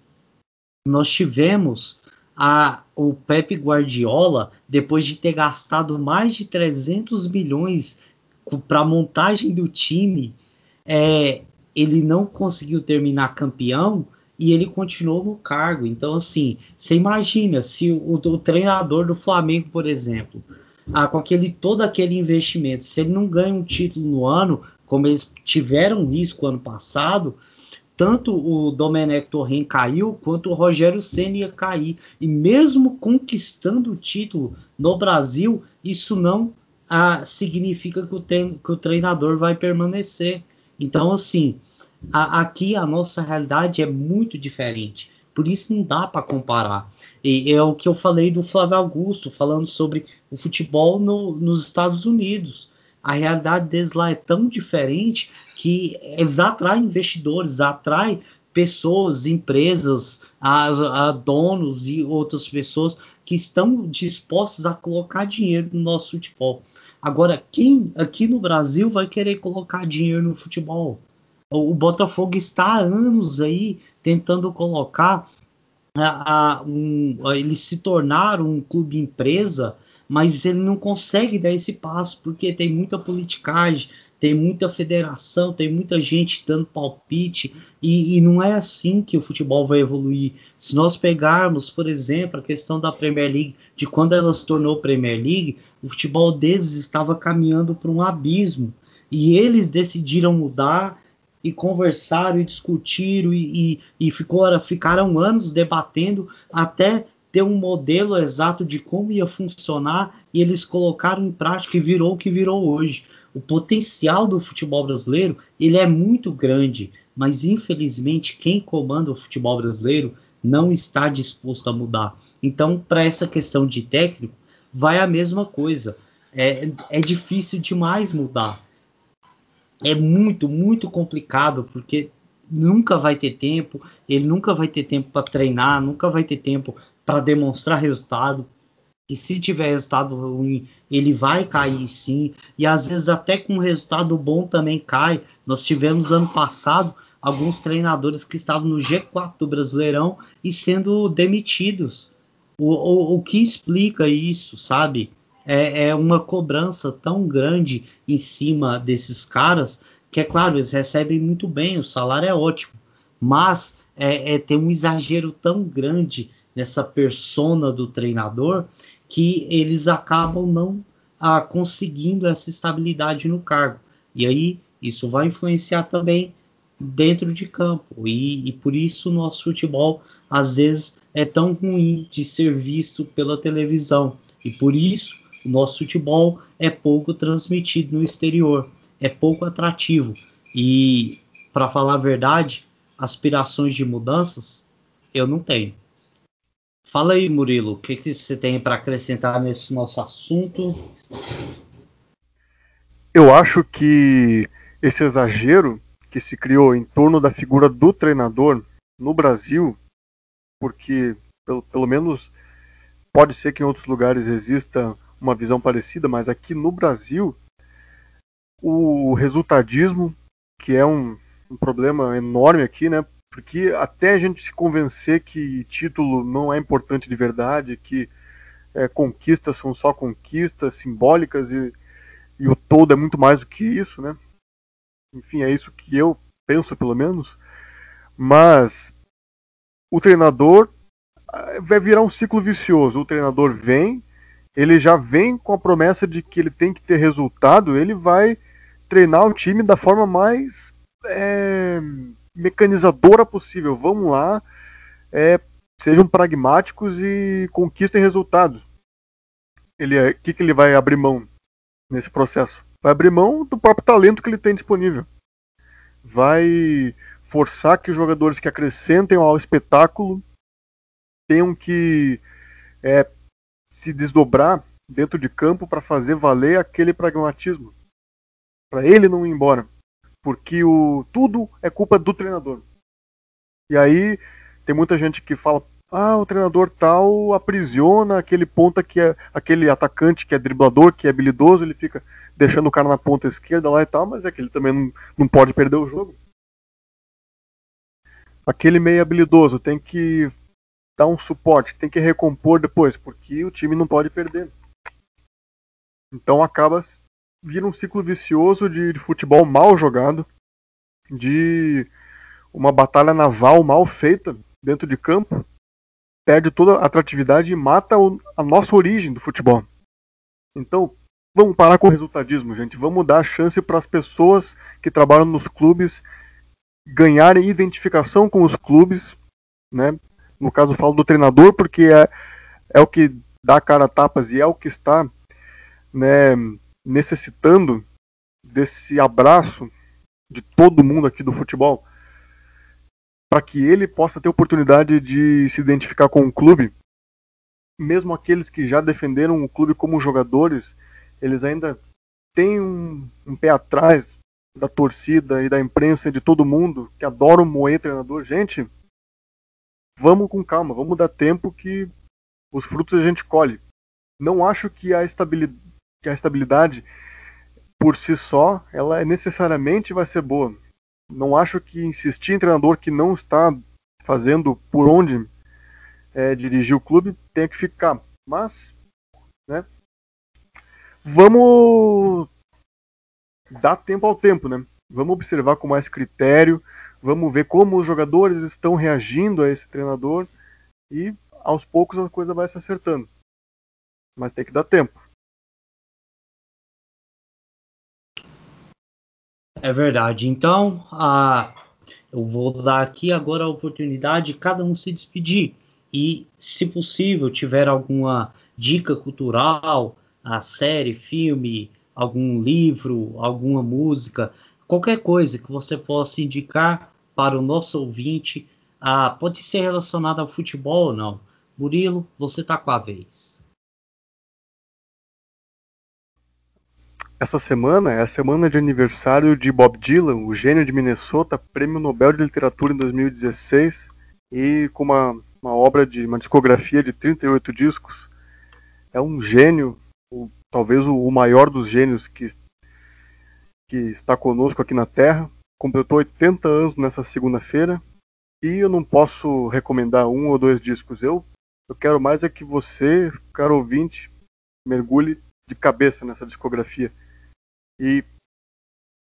Nós tivemos a, o Pep Guardiola, depois de ter gastado mais de 300 milhões para montagem do time, é, ele não conseguiu terminar campeão e ele continuou no cargo. Então, assim, você imagina se o, o treinador do Flamengo, por exemplo, ah, com aquele todo aquele investimento, se ele não ganha um título no ano, como eles tiveram risco ano passado, tanto o Domenech Torren caiu, quanto o Rogério Senna ia cair. E mesmo conquistando o título no Brasil, isso não ah, significa que o, que o treinador vai permanecer. Então, assim, a, aqui a nossa realidade é muito diferente. Por isso não dá para comparar. E é o que eu falei do Flávio Augusto, falando sobre o futebol no, nos Estados Unidos. A realidade deles lá é tão diferente que eles atraem investidores, atraem pessoas, empresas, a, a, donos e outras pessoas que estão dispostos a colocar dinheiro no nosso futebol. Agora, quem aqui no Brasil vai querer colocar dinheiro no futebol? O, Botafogo está há anos aí tentando colocar a, a, um, a, ele se tornar um clube empresa, mas ele não consegue dar esse passo porque tem muita politicagem, tem muita federação, tem muita gente dando palpite, e, e, não é assim que o futebol vai evoluir. Se nós pegarmos, por exemplo, a questão da Premier League, de quando ela se tornou Premier League, o futebol deles estava caminhando para um abismo, e eles decidiram mudar e conversaram e discutiram e, e, e ficou, ficaram anos debatendo até ter um modelo exato de como ia funcionar e eles colocaram em prática e virou o que virou hoje. O potencial do futebol brasileiro ele é muito grande, mas infelizmente quem comanda o futebol brasileiro não está disposto a mudar. Então, para essa questão de técnico, vai a mesma coisa. É, é difícil demais mudar é muito, muito complicado, porque nunca vai ter tempo, ele nunca vai ter tempo para treinar, nunca vai ter tempo para demonstrar resultado. E se tiver resultado ruim, ele vai cair sim. E às vezes até com resultado bom também cai. Nós tivemos ano passado alguns treinadores que estavam no G4 do Brasileirão e sendo demitidos. O, o, o que explica isso, sabe? é, é uma cobrança tão grande em cima desses caras que, é claro, eles recebem muito bem, o salário é ótimo, mas é, é, tem um exagero tão grande nessa persona do treinador que eles acabam não ah, conseguindo essa estabilidade no cargo. E aí isso vai influenciar também dentro de campo. E, e por isso o nosso futebol às vezes é tão ruim de ser visto pela televisão. E por isso o nosso futebol é pouco transmitido no exterior, é pouco atrativo. E, para falar a verdade, aspirações de mudanças eu não tenho. Fala aí, Murilo, o que, que você tem para acrescentar nesse nosso assunto? Eu acho que esse exagero que se criou em torno da figura do treinador no Brasil, porque pelo, pelo menos pode ser que em outros lugares exista uma visão parecida, mas aqui no Brasil, o resultadismo, que é um, um problema enorme aqui, né? Porque até a gente se convencer que título não é importante de verdade, que é, conquistas são só conquistas simbólicas e, e o todo é muito mais do que isso, né? Enfim, é isso que eu penso, pelo menos. Mas o treinador eh, vai virar um ciclo vicioso. O treinador vem, ele já vem com a promessa de que ele tem que ter resultado, ele vai treinar o time da forma mais é, mecanizadora possível. Vamos lá, é, sejam pragmáticos e conquistem resultados. Ele, o que, que ele vai abrir mão nesse processo? Vai abrir mão do próprio talento que ele tem disponível. Vai forçar que os jogadores que acrescentem ao espetáculo tenham que é, se desdobrar dentro de campo para fazer valer aquele pragmatismo. Para ele não ir embora. Porque o tudo é culpa do treinador. E aí tem muita gente que fala: "Ah, o treinador tal aprisiona aquele ponta que é aquele atacante que é driblador, que é habilidoso, ele fica deixando o cara na ponta esquerda lá e tal, mas é que ele também não, não pode perder o jogo. Aquele meio habilidoso tem que dar um suporte, tem que recompor depois, porque o time não pode perder. Então acaba vira um ciclo vicioso de, de futebol mal jogado, de uma batalha naval mal feita dentro de campo, perde toda a atratividade e mata o, a nossa origem do futebol. Então, vamos parar com o resultadismo, gente. Vamos dar a chance para as pessoas que trabalham nos clubes ganharem identificação com os clubes, né? no caso eu falo do treinador, porque é, é o que dá cara a tapas e é o que está né, necessitando desse abraço de todo mundo aqui do futebol, para que ele possa ter oportunidade de se identificar com o clube, mesmo aqueles que já defenderam o clube como jogadores, eles ainda têm um, um pé atrás da torcida e da imprensa e de todo mundo que adoram moer treinador. Gente, vamos com calma, vamos dar tempo que os frutos a gente colhe. Não acho que a estabilidade, que a estabilidade por si só, ela necessariamente vai ser boa. Não acho que insistir em treinador que não está fazendo por onde é, dirigir o clube tenha que ficar. Mas, né, vamos dá tempo ao tempo, né? Vamos observar com mais critério, vamos ver como os jogadores estão reagindo a esse treinador e aos poucos a coisa vai se acertando. Mas tem que dar tempo. É verdade. Então, eu vou dar aqui agora a oportunidade de cada um se despedir. E, se possível, tiver alguma dica cultural, a série, filme, algum livro, alguma música, qualquer coisa que você possa indicar para o nosso ouvinte, ah, pode ser relacionado ao futebol ou não. Murilo, você está com a vez. Essa semana é a semana de aniversário de Bob Dylan, o gênio de Minnesota, prêmio Nobel de Literatura em 2016, e com uma, uma obra de uma discografia de 38 discos. É um gênio, o, talvez o, maior dos gênios que, que está conosco aqui na Terra. Completou 80 anos nessa segunda-feira e eu não posso recomendar um ou dois discos. Eu, eu quero mais é que você, caro ouvinte, mergulhe de cabeça nessa discografia e,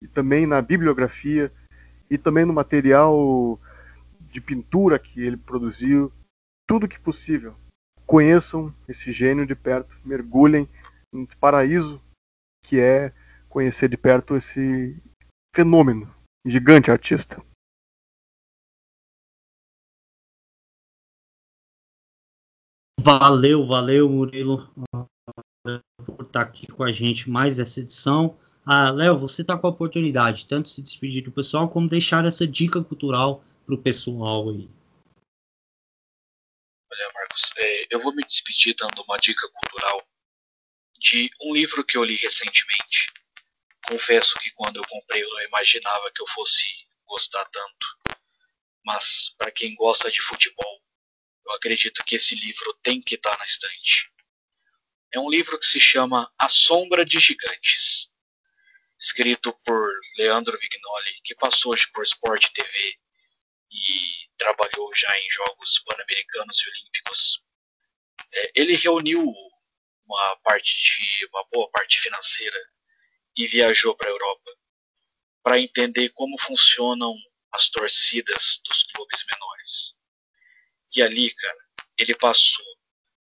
e também na bibliografia e também no material de pintura que ele produziu, tudo que possível. Conheçam esse gênio de perto, mergulhem nesse paraíso que é conhecer de perto esse fenômeno, gigante artista. Valeu, valeu, Murilo, por estar aqui com a gente mais essa edição. Ah, Léo, você está com a oportunidade tanto de se despedir do pessoal como deixar essa dica cultural para o pessoal aí. Olha, Marcos, é, eu vou me despedir dando uma dica cultural de um livro que eu li recentemente. Confesso que quando eu comprei eu não imaginava que eu fosse gostar tanto. Mas para quem gosta de futebol, eu acredito que esse livro tem que estar tá na estante. É um livro que se chama A Sombra de Gigantes escrito por Leandro Vignoli, que passou hoje por Sport TV e trabalhou já em Jogos Pan-Americanos e Olímpicos. É, ele reuniu uma parte de uma boa parte financeira e viajou para a Europa para entender como funcionam as torcidas dos clubes menores. E ali, cara, ele passou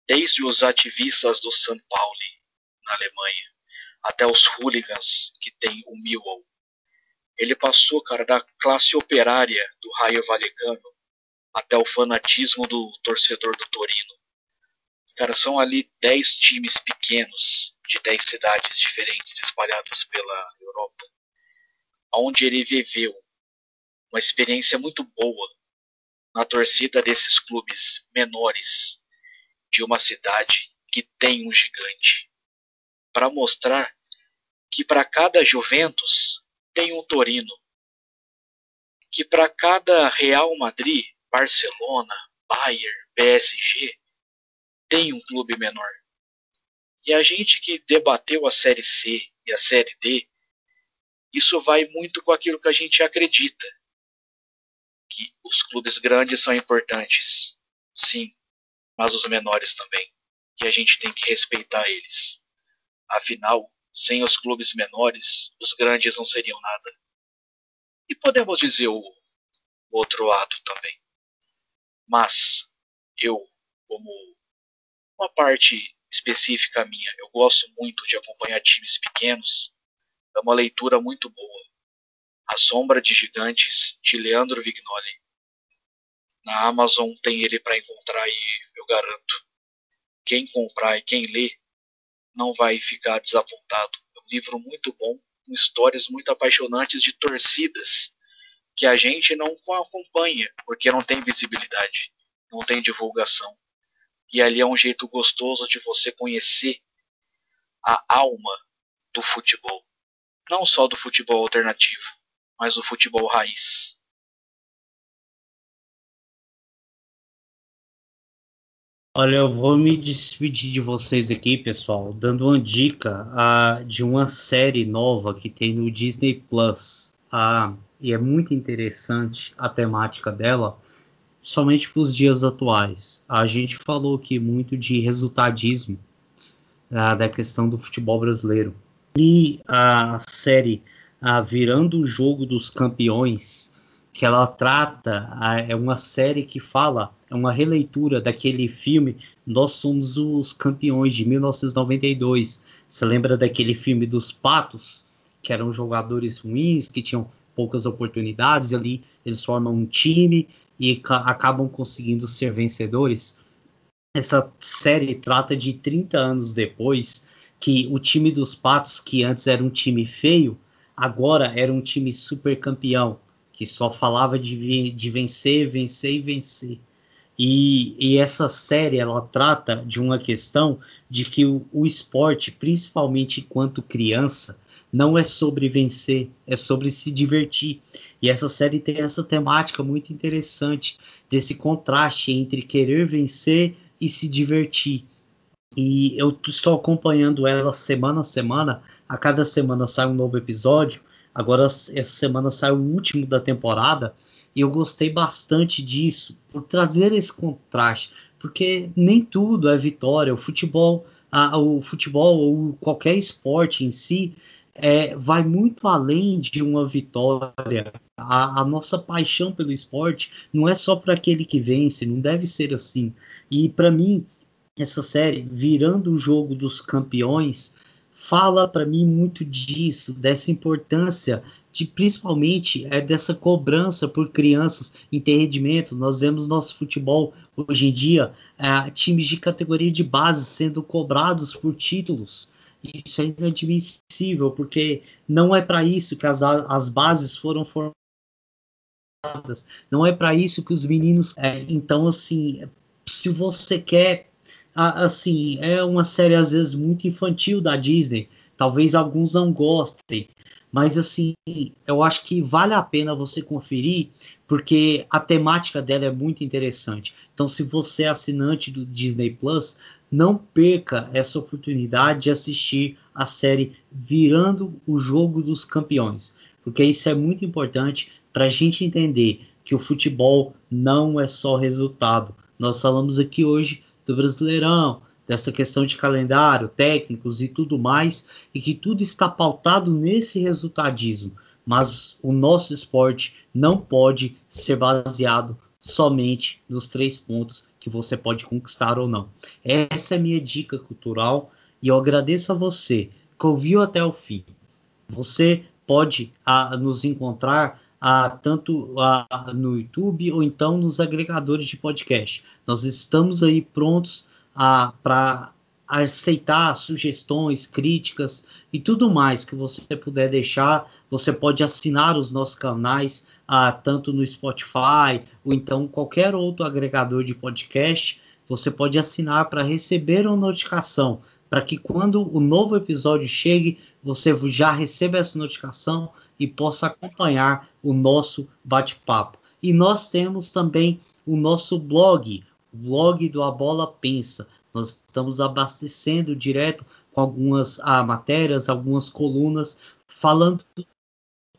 desde os ativistas do São Paulo na Alemanha até os hooligans que tem o Millwall. Ele passou, cara, da classe operária do Raio Valecano até o fanatismo do torcedor do Torino. Cara, são ali 10 times pequenos de 10 cidades diferentes espalhados pela Europa, onde ele viveu uma experiência muito boa na torcida desses clubes menores de uma cidade que tem um gigante para mostrar que para cada Juventus tem um Torino, que para cada Real Madrid, Barcelona, Bayern, PSG tem um clube menor. E a gente que debateu a Série C e a Série D, isso vai muito com aquilo que a gente acredita. Que os clubes grandes são importantes, sim, mas os menores também. E a gente tem que respeitar eles. Afinal, sem os clubes menores, os grandes não seriam nada. E podemos dizer o outro lado também. Mas eu, como uma parte específica minha, eu gosto muito de acompanhar times pequenos. É uma leitura muito boa. A Sombra de Gigantes, de Leandro Vignoli. Na Amazon tem ele para encontrar e eu garanto. Quem comprar e quem lê não vai ficar desapontado. É um livro muito bom, com histórias muito apaixonantes de torcidas que a gente não acompanha, porque não tem visibilidade, não tem divulgação. E ali é um jeito gostoso de você conhecer a alma do futebol. Não só do futebol alternativo, mas do futebol raiz. Olha, eu vou me despedir de vocês aqui, pessoal, dando uma dica uh, de uma série nova que tem no Disney Plus. Uh, e é muito interessante a temática dela, somente para os dias atuais. A gente falou aqui muito de resultadismo uh, da questão do futebol brasileiro. E a série a Virando o Jogo dos Campeões, que ela trata, é uma série que fala, é uma releitura daquele filme Nós Somos os Campeões, de 1992. Você lembra daquele filme dos Patos, que eram jogadores ruins, que tinham poucas oportunidades, ali eles formam um time e acabam conseguindo ser vencedores? Essa série trata de 30 anos depois, que o time dos Patos, que antes era um time feio, agora era um time super campeão, que só falava de, de vencer, vencer e vencer. E, e, essa série ela trata de uma questão de que o, o esporte, principalmente enquanto criança, não é sobre vencer, é sobre se divertir. E essa série tem essa temática muito interessante desse contraste entre querer vencer e se divertir. E eu estou acompanhando ela semana a semana. A cada semana sai um novo episódio. Agora, essa semana sai o último da temporada. E eu gostei bastante disso, por trazer esse contraste. Porque nem tudo é vitória. O futebol, a, o futebol ou qualquer esporte em si é, vai muito além de uma vitória. A, a, nossa paixão pelo esporte não é só para aquele que vence, não deve ser assim. E para mim, essa série, virando o jogo dos campeões, fala para mim muito disso, dessa importância de principalmente é dessa cobrança por crianças em ter rendimento. Nós vemos nosso futebol hoje em dia, é, times de categoria de base sendo cobrados por títulos. Isso é inadmissível, porque não é para isso que as, as bases foram formadas. Não é para isso que os meninos. É, então, assim, se você quer assim, é uma série às vezes muito infantil da Disney. Talvez alguns não gostem, mas assim, eu acho que vale a pena você conferir, porque a temática dela é muito interessante. Então, se você é assinante do Disney Plus, não perca essa oportunidade de assistir a série Virando o Jogo dos Campeões, porque isso é muito importante para a gente entender que o futebol não é só resultado. Nós falamos aqui hoje do Brasileirão, dessa questão de calendário, técnicos e tudo mais, e que tudo está pautado nesse resultadismo. Mas o nosso esporte não pode ser baseado somente nos três pontos que você pode conquistar ou não. Essa é a minha dica cultural e eu agradeço a você que ouviu até o fim. Você pode a, nos encontrar a, tanto a, no YouTube ou então nos agregadores de podcast. Nós estamos aí prontos para aceitar sugestões, críticas e tudo mais que você puder deixar. Você pode assinar os nossos canais, tanto no Spotify ou então qualquer outro agregador de podcast. Você pode assinar para receber uma notificação, para que quando o novo episódio chegue, você já receba essa notificação e possa acompanhar o nosso bate-papo. E nós temos também o nosso blog, o blog do A Bola Pensa. Nós estamos abastecendo direto com algumas ah, matérias, algumas colunas, falando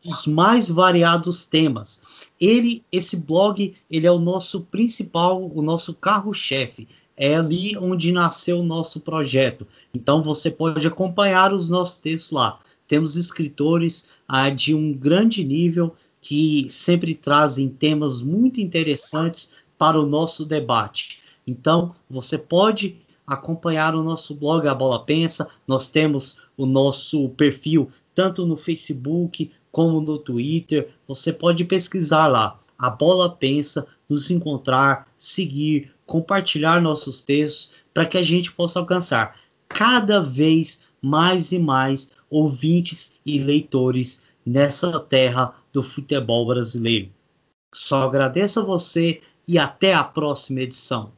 dos mais variados temas. Ele, esse blog, ele é o nosso principal, o nosso carro-chefe. É ali onde nasceu o nosso projeto. Então você pode acompanhar os nossos textos lá. Temos escritores ah, de um grande nível que sempre trazem temas muito interessantes para o nosso debate. Então, você pode acompanhar o nosso blog A Bola Pensa. Nós temos o nosso perfil tanto no Facebook como no Twitter. Você pode pesquisar lá. A Bola Pensa, nos encontrar, seguir, compartilhar nossos textos para que a gente possa alcançar cada vez mais e mais ouvintes e leitores nessa terra do futebol brasileiro. Só agradeço a você e até a próxima edição.